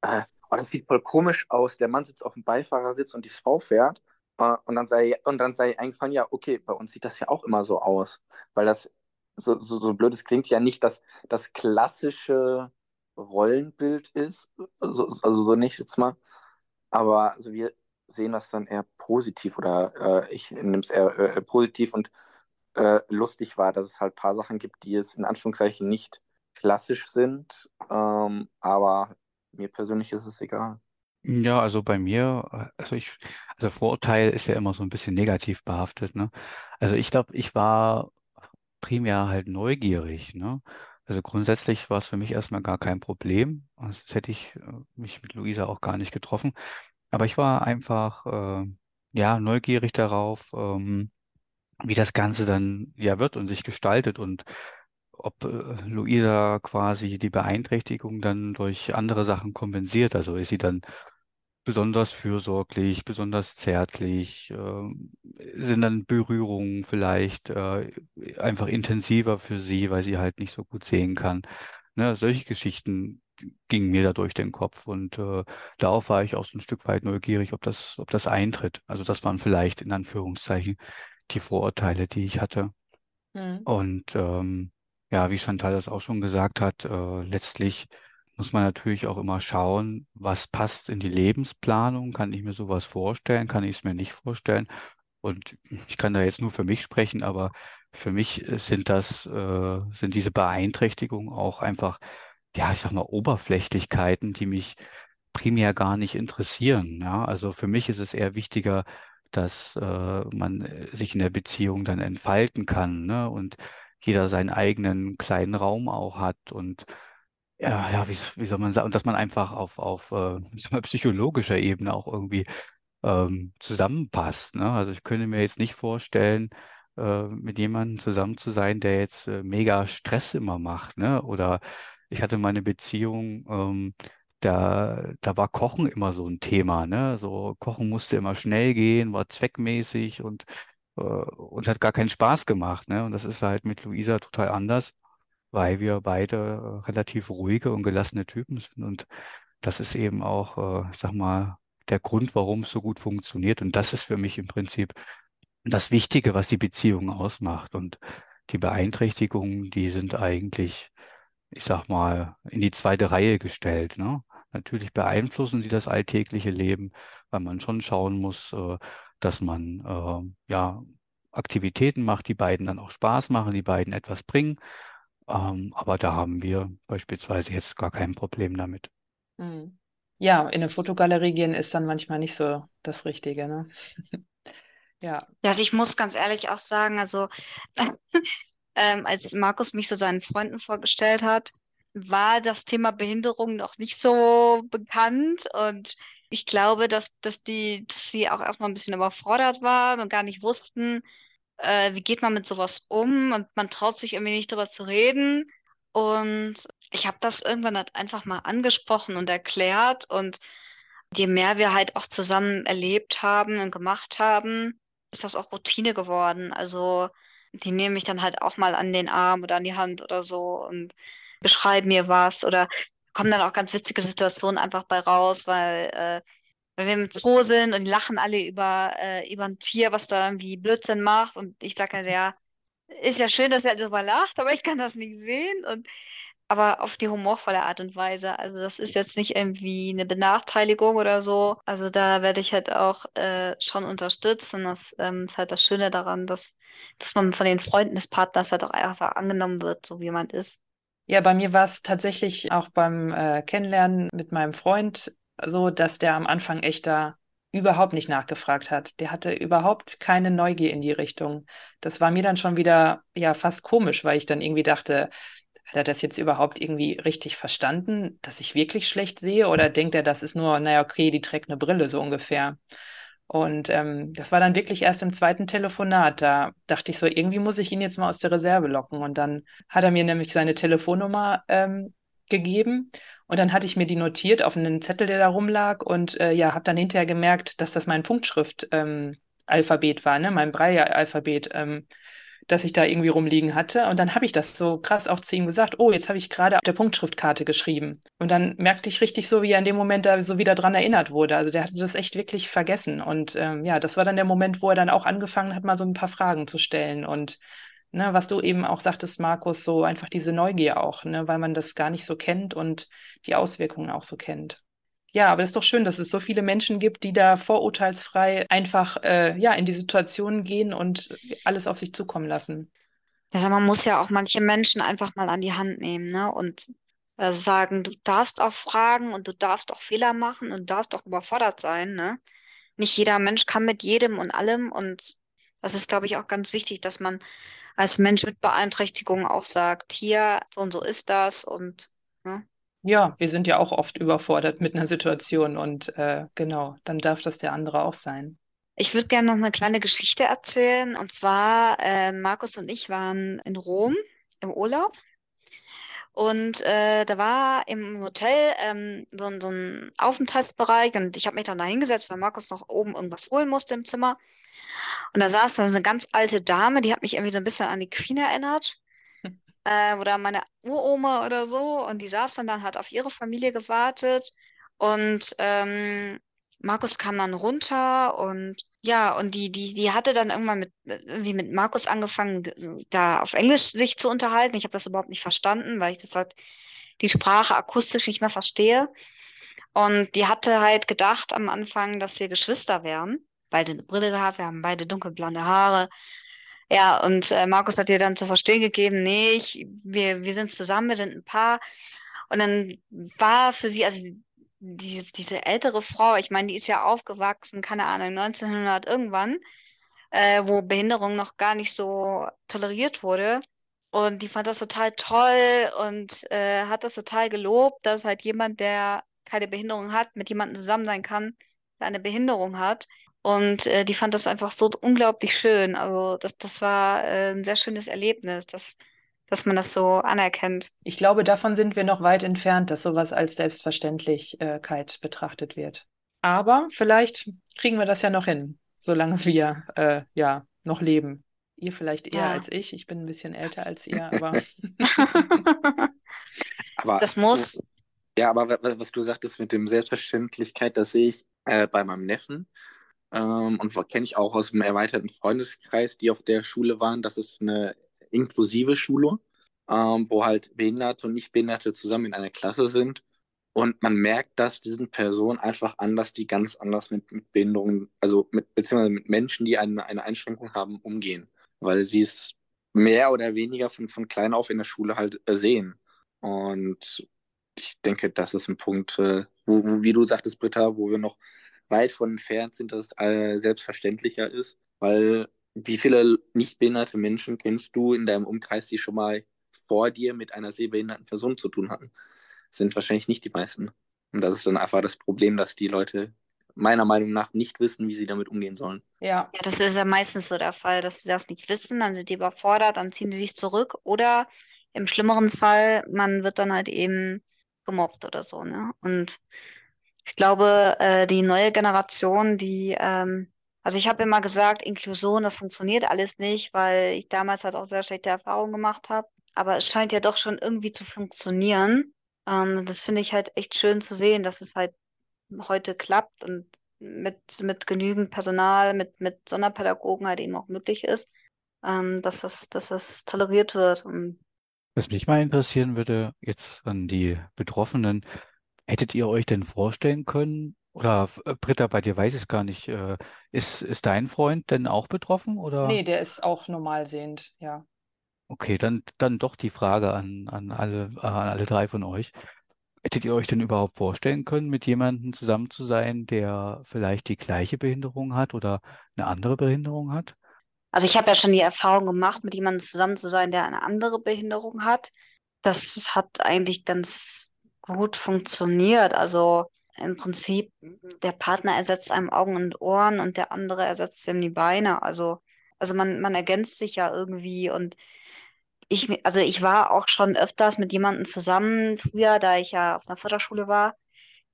S5: äh, oh, das sieht voll komisch aus. Der Mann sitzt auf dem Beifahrersitz und die Frau fährt. Äh, und, dann sei, und dann sei eingefallen, ja, okay, bei uns sieht das ja auch immer so aus. Weil das, so, so, so blöd es klingt, ja nicht das, das klassische Rollenbild ist. Also, also so nicht jetzt mal. Aber also wir sehen das dann eher positiv oder äh, ich nehme es eher äh, positiv und äh, lustig war, dass es halt ein paar Sachen gibt, die es in Anführungszeichen nicht klassisch sind. Ähm, aber mir persönlich ist es egal.
S3: Ja, also bei mir, also ich, also Vorurteil ist ja immer so ein bisschen negativ behaftet, ne? Also ich glaube, ich war primär halt neugierig, ne? Also grundsätzlich war es für mich erstmal gar kein Problem. Sonst hätte ich äh, mich mit Luisa auch gar nicht getroffen. Aber ich war einfach, äh, ja, neugierig darauf, ähm, wie das Ganze dann ja wird und sich gestaltet und ob äh, Luisa quasi die Beeinträchtigung dann durch andere Sachen kompensiert. Also ist sie dann besonders fürsorglich, besonders zärtlich, äh, sind dann Berührungen vielleicht äh, einfach intensiver für sie, weil sie halt nicht so gut sehen kann. Ne, solche Geschichten gingen mir da durch den Kopf und äh, darauf war ich auch so ein Stück weit neugierig, ob das, ob das eintritt. Also das waren vielleicht in Anführungszeichen die Vorurteile, die ich hatte. Mhm. Und ähm, ja, wie Chantal das auch schon gesagt hat, äh, letztlich muss man natürlich auch immer schauen, was passt in die Lebensplanung. Kann ich mir sowas vorstellen? Kann ich es mir nicht vorstellen? Und ich kann da jetzt nur für mich sprechen, aber für mich sind das, äh, sind diese Beeinträchtigungen auch einfach, ja, ich sag mal, Oberflächlichkeiten, die mich primär gar nicht interessieren. Ja, also für mich ist es eher wichtiger, dass äh, man äh, sich in der Beziehung dann entfalten kann, ne? Und jeder seinen eigenen kleinen Raum auch hat und ja, ja, wie, wie soll man sagen, und dass man einfach auf, auf äh, <laughs> psychologischer Ebene auch irgendwie ähm, zusammenpasst. Ne? Also ich könnte mir jetzt nicht vorstellen, äh, mit jemandem zusammen zu sein, der jetzt äh, mega Stress immer macht. Ne? Oder ich hatte meine Beziehung, ähm, da, da war Kochen immer so ein Thema. Ne? So Kochen musste immer schnell gehen, war zweckmäßig und äh, und hat gar keinen Spaß gemacht. Ne? Und das ist halt mit Luisa total anders, weil wir beide äh, relativ ruhige und gelassene Typen sind. Und das ist eben auch, äh, ich sag mal, der Grund, warum es so gut funktioniert. Und das ist für mich im Prinzip das Wichtige, was die Beziehung ausmacht. Und die Beeinträchtigungen, die sind eigentlich, ich sag mal, in die zweite Reihe gestellt. Ne? Natürlich beeinflussen sie das alltägliche Leben, weil man schon schauen muss, äh, dass man äh, ja Aktivitäten macht, die beiden dann auch Spaß machen, die beiden etwas bringen. Ähm, aber da haben wir beispielsweise jetzt gar kein Problem damit.
S1: Mhm. Ja, in eine Fotogalerie gehen ist dann manchmal nicht so das Richtige, ne? <laughs>
S2: ja. Ja, also ich muss ganz ehrlich auch sagen, also <laughs> ähm, als Markus mich so seinen Freunden vorgestellt hat, war das Thema Behinderung noch nicht so bekannt und ich glaube, dass, dass die, dass sie auch erstmal ein bisschen überfordert waren und gar nicht wussten, äh, wie geht man mit sowas um und man traut sich irgendwie nicht darüber zu reden. Und ich habe das irgendwann halt einfach mal angesprochen und erklärt und je mehr wir halt auch zusammen erlebt haben und gemacht haben, ist das auch Routine geworden. Also die nehmen mich dann halt auch mal an den Arm oder an die Hand oder so und beschreiben mir was oder kommen dann auch ganz witzige Situationen einfach bei raus, weil, äh, weil wir im Zoo sind und die lachen alle über, äh, über ein Tier, was da irgendwie Blödsinn macht. Und ich sage halt, ja, ist ja schön, dass er darüber lacht, aber ich kann das nicht sehen. Und aber auf die humorvolle Art und Weise. Also das ist jetzt nicht irgendwie eine Benachteiligung oder so. Also da werde ich halt auch äh, schon unterstützt und das ähm, ist halt das Schöne daran, dass, dass man von den Freunden des Partners halt auch einfach angenommen wird, so wie man ist.
S1: Ja, bei mir war es tatsächlich auch beim äh, Kennenlernen mit meinem Freund so, dass der am Anfang echt da überhaupt nicht nachgefragt hat. Der hatte überhaupt keine Neugier in die Richtung. Das war mir dann schon wieder ja fast komisch, weil ich dann irgendwie dachte, hat er das jetzt überhaupt irgendwie richtig verstanden, dass ich wirklich schlecht sehe? Oder denkt er, das ist nur, naja, okay, die trägt eine Brille so ungefähr? Und ähm, das war dann wirklich erst im zweiten Telefonat. Da dachte ich so, irgendwie muss ich ihn jetzt mal aus der Reserve locken. Und dann hat er mir nämlich seine Telefonnummer ähm, gegeben. Und dann hatte ich mir die notiert auf einen Zettel, der da rumlag. Und äh, ja, habe dann hinterher gemerkt, dass das mein Punktschrift-Alphabet ähm, war, ne? mein Braille-Alphabet. Dass ich da irgendwie rumliegen hatte. Und dann habe ich das so krass auch zu ihm gesagt, oh, jetzt habe ich gerade auf der Punktschriftkarte geschrieben. Und dann merkte ich richtig so, wie er in dem Moment da so wieder dran erinnert wurde. Also der hatte das echt wirklich vergessen. Und ähm, ja, das war dann der Moment, wo er dann auch angefangen hat, mal so ein paar Fragen zu stellen. Und ne, was du eben auch sagtest, Markus, so einfach diese Neugier auch, ne, weil man das gar nicht so kennt und die Auswirkungen auch so kennt. Ja, aber es ist doch schön, dass es so viele Menschen gibt, die da vorurteilsfrei einfach äh, ja, in die Situation gehen und alles auf sich zukommen lassen.
S2: Ja, man muss ja auch manche Menschen einfach mal an die Hand nehmen, ne? Und äh, sagen, du darfst auch fragen und du darfst auch Fehler machen und darfst auch überfordert sein, ne? Nicht jeder Mensch kann mit jedem und allem und das ist, glaube ich, auch ganz wichtig, dass man als Mensch mit Beeinträchtigung auch sagt, hier, so und so ist das und ne?
S1: Ja, wir sind ja auch oft überfordert mit einer Situation und äh, genau, dann darf das der andere auch sein.
S2: Ich würde gerne noch eine kleine Geschichte erzählen. Und zwar, äh, Markus und ich waren in Rom im Urlaub. Und äh, da war im Hotel ähm, so, so ein Aufenthaltsbereich und ich habe mich dann da hingesetzt, weil Markus noch oben irgendwas holen musste im Zimmer. Und da saß so eine ganz alte Dame, die hat mich irgendwie so ein bisschen an die Queen erinnert äh, oder meine Uroma oder so. Und die saß dann, dann hat auf ihre Familie gewartet. Und ähm, Markus kam dann runter und ja, und die, die, die hatte dann irgendwann mit, irgendwie mit Markus angefangen, da auf Englisch sich zu unterhalten. Ich habe das überhaupt nicht verstanden, weil ich das halt die Sprache akustisch nicht mehr verstehe. Und die hatte halt gedacht am Anfang, dass wir Geschwister wären. Beide eine Brille gehabt, wir haben beide dunkelblonde Haare. Ja, und äh, Markus hat ihr dann zu verstehen gegeben, nee, ich, wir, wir sind zusammen, wir sind ein Paar. Und dann war für sie, also die, diese ältere Frau, ich meine, die ist ja aufgewachsen, keine Ahnung, 1900 irgendwann, äh, wo Behinderung noch gar nicht so toleriert wurde. Und die fand das total toll und äh, hat das total gelobt, dass halt jemand, der keine Behinderung hat, mit jemandem zusammen sein kann, der eine Behinderung hat. Und äh, die fand das einfach so unglaublich schön. Also das, das war äh, ein sehr schönes Erlebnis, dass, dass man das so anerkennt.
S1: Ich glaube, davon sind wir noch weit entfernt, dass sowas als Selbstverständlichkeit betrachtet wird. Aber vielleicht kriegen wir das ja noch hin, solange wir äh, ja noch leben. Ihr vielleicht eher ja. als ich. Ich bin ein bisschen älter als ihr, <laughs> aber.
S2: aber das muss.
S5: Ja, aber was, was, du sagtest mit dem Selbstverständlichkeit, das sehe ich äh, bei meinem Neffen. Ähm, und kenne ich auch aus dem erweiterten Freundeskreis, die auf der Schule waren. Das ist eine inklusive Schule, ähm, wo halt Behinderte und Nichtbehinderte zusammen in einer Klasse sind. Und man merkt, dass diesen Personen einfach anders, die ganz anders mit, mit Behinderungen, also mit, beziehungsweise mit Menschen, die eine, eine Einschränkung haben, umgehen. Weil sie es mehr oder weniger von, von klein auf in der Schule halt sehen. Und ich denke, das ist ein Punkt, äh, wo, wo, wie du sagtest, Britta, wo wir noch weit von entfernt sind, dass es äh, selbstverständlicher ist, weil wie viele nicht behinderte Menschen kennst du in deinem Umkreis, die schon mal vor dir mit einer sehbehinderten Person zu tun hatten? Das sind wahrscheinlich nicht die meisten. Und das ist dann einfach das Problem, dass die Leute meiner Meinung nach nicht wissen, wie sie damit umgehen sollen.
S2: Ja. ja, das ist ja meistens so der Fall, dass sie das nicht wissen, dann sind die überfordert, dann ziehen sie sich zurück oder im schlimmeren Fall, man wird dann halt eben gemobbt oder so, ne? Und ich glaube, äh, die neue Generation, die, ähm, also ich habe immer gesagt, Inklusion, das funktioniert alles nicht, weil ich damals halt auch sehr schlechte Erfahrungen gemacht habe. Aber es scheint ja doch schon irgendwie zu funktionieren. Ähm, das finde ich halt echt schön zu sehen, dass es halt heute klappt und mit, mit genügend Personal, mit, mit Sonderpädagogen halt eben auch möglich ist, ähm, dass, das, dass das toleriert wird. Und
S3: Was mich mal interessieren würde, jetzt an die Betroffenen, Hättet ihr euch denn vorstellen können, oder äh, Britta, bei dir weiß ich es gar nicht, äh, ist, ist dein Freund denn auch betroffen, oder?
S1: Nee, der ist auch normalsehend, ja.
S3: Okay, dann, dann doch die Frage an, an alle, an alle drei von euch. Hättet ihr euch denn überhaupt vorstellen können, mit jemandem zusammen zu sein, der vielleicht die gleiche Behinderung hat oder eine andere Behinderung hat?
S2: Also ich habe ja schon die Erfahrung gemacht, mit jemandem zusammen zu sein, der eine andere Behinderung hat. das hat eigentlich ganz gut funktioniert. Also im Prinzip, der Partner ersetzt einem Augen und Ohren und der andere ersetzt ihm die Beine. Also, also man, man ergänzt sich ja irgendwie und ich, also ich war auch schon öfters mit jemandem zusammen, früher, da ich ja auf einer Förderschule war,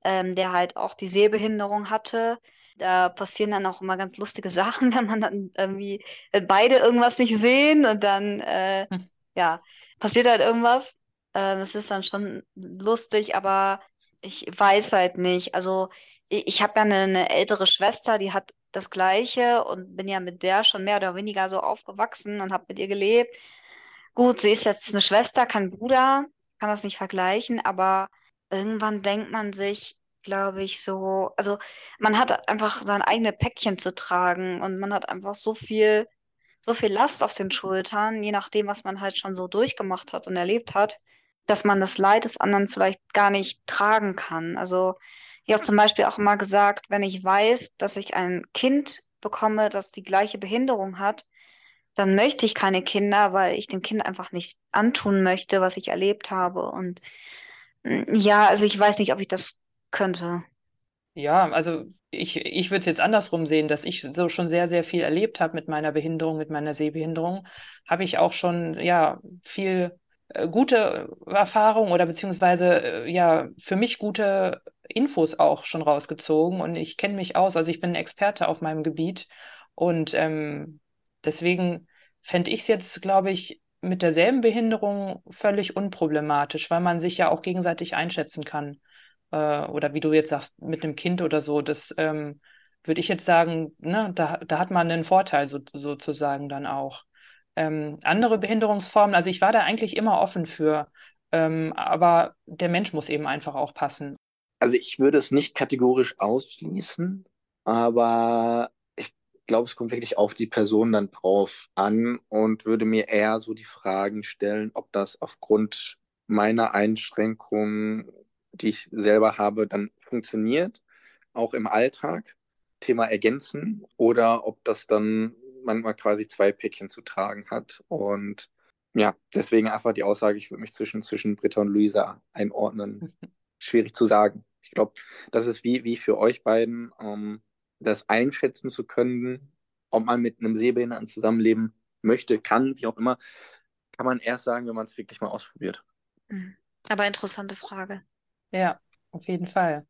S2: ähm, der halt auch die Sehbehinderung hatte. Da passieren dann auch immer ganz lustige Sachen, <laughs> wenn man dann irgendwie wenn beide irgendwas nicht sehen und dann äh, hm. ja, passiert halt irgendwas. Äh, das ist dann schon lustig, aber ich weiß halt nicht. Also ich, ich habe ja eine, eine ältere Schwester, die hat das Gleiche und bin ja mit der schon mehr oder weniger so aufgewachsen und habe mit ihr gelebt. Gut, sie ist jetzt eine Schwester, kein Bruder, kann das nicht vergleichen, aber irgendwann denkt man sich, glaube ich, so, also man hat einfach sein eigenes Päckchen zu tragen und man hat einfach so viel, so viel Last auf den Schultern, je nachdem, was man halt schon so durchgemacht hat und erlebt hat, dass man das Leid des anderen vielleicht gar nicht tragen kann. Also ich habe zum Beispiel auch immer gesagt, wenn ich weiß, dass ich ein Kind bekomme, das die gleiche Behinderung hat, dann möchte ich keine Kinder, weil ich dem Kind einfach nicht antun möchte, was ich erlebt habe. Und mm, ja, also ich weiß nicht, ob ich das könnte.
S1: Ja, also ich, ich würde es jetzt andersrum sehen, dass ich so schon sehr, sehr viel erlebt habe mit meiner Behinderung, mit meiner Sehbehinderung, habe ich auch schon ja viel gute Erfahrungen oder beziehungsweise äh, ja für mich gute Infos auch schon rausgezogen und ich kenne mich aus, also ich bin Experte auf meinem Gebiet und ähm, deswegen fände ich es jetzt, glaube ich, mit derselben Behinderung völlig unproblematisch, weil man sich ja auch gegenseitig einschätzen kann äh, oder wie du jetzt sagst, mit einem Kind oder so, das ähm, würde ich jetzt sagen, ne, da, da hat man einen Vorteil so, sozusagen dann auch. Ähm, andere Behinderungsformen, also ich war da eigentlich immer offen für, ähm, aber der Mensch muss eben einfach auch passen.
S5: Also ich würde es nicht kategorisch ausschließen, aber ich glaube, es kommt wirklich auf die Person dann drauf an und würde mir eher so die Fragen stellen, ob das aufgrund meiner Einschränkungen die ich selber habe, dann funktioniert, auch im Alltag. Thema ergänzen oder ob das dann manchmal quasi zwei Päckchen zu tragen hat. Und ja, deswegen einfach die Aussage, ich würde mich zwischen, zwischen Britta und Luisa einordnen. <laughs> Schwierig zu sagen. Ich glaube, das ist wie, wie für euch beiden, um das einschätzen zu können, ob man mit einem Sehbehinderten zusammenleben möchte, kann, wie auch immer, kann man erst sagen, wenn man es wirklich mal ausprobiert.
S2: Mhm. Aber interessante Frage.
S1: Ja, auf jeden Fall.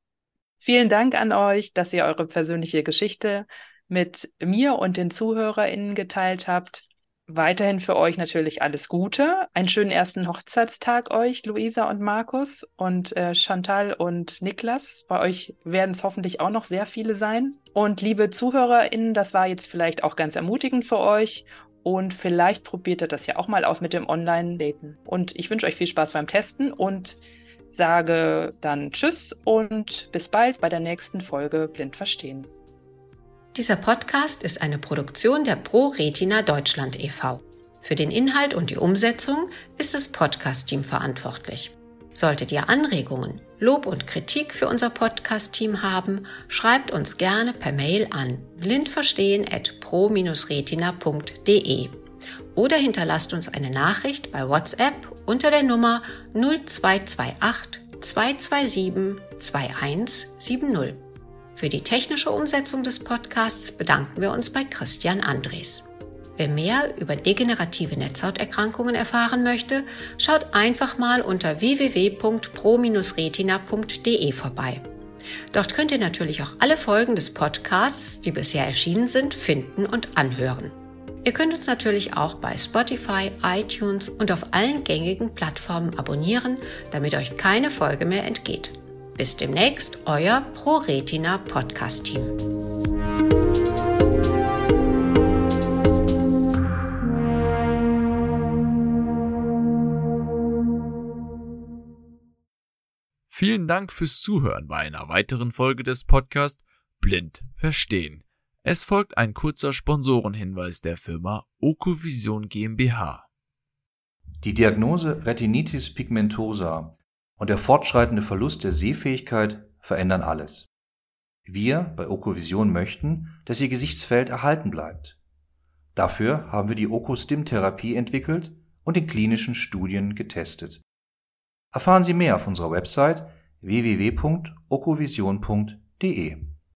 S1: Vielen Dank an euch, dass ihr eure persönliche Geschichte mit mir und den ZuhörerInnen geteilt habt. Weiterhin für euch natürlich alles Gute. Einen schönen ersten Hochzeitstag euch, Luisa und Markus und äh, Chantal und Niklas. Bei euch werden es hoffentlich auch noch sehr viele sein. Und liebe ZuhörerInnen, das war jetzt vielleicht auch ganz ermutigend für euch. Und vielleicht probiert ihr das ja auch mal aus mit dem Online-Daten. Und ich wünsche euch viel Spaß beim Testen und sage dann Tschüss und bis bald bei der nächsten Folge Blind Verstehen.
S6: Dieser Podcast ist eine Produktion der Pro Retina Deutschland e.V. Für den Inhalt und die Umsetzung ist das Podcast-Team verantwortlich. Solltet ihr Anregungen, Lob und Kritik für unser Podcast-Team haben, schreibt uns gerne per Mail an blindverstehen.pro-retina.de oder hinterlasst uns eine Nachricht bei WhatsApp unter der Nummer 0228 227 2170. Für die technische Umsetzung des Podcasts bedanken wir uns bei Christian Andres. Wer mehr über degenerative Netzhauterkrankungen erfahren möchte, schaut einfach mal unter www.pro-retina.de vorbei. Dort könnt ihr natürlich auch alle Folgen des Podcasts, die bisher erschienen sind, finden und anhören. Ihr könnt uns natürlich auch bei Spotify, iTunes und auf allen gängigen Plattformen abonnieren, damit euch keine Folge mehr entgeht. Bis demnächst, euer ProRetina Podcast Team.
S7: Vielen Dank fürs Zuhören bei einer weiteren Folge des Podcasts Blind Verstehen. Es folgt ein kurzer Sponsorenhinweis der Firma Okovision GmbH.
S8: Die Diagnose Retinitis pigmentosa und der fortschreitende Verlust der Sehfähigkeit verändern alles. Wir bei Okovision möchten, dass Ihr Gesichtsfeld erhalten bleibt. Dafür haben wir die Okostim-Therapie entwickelt und in klinischen Studien getestet Erfahren Sie mehr auf unserer Website www.okovision.de.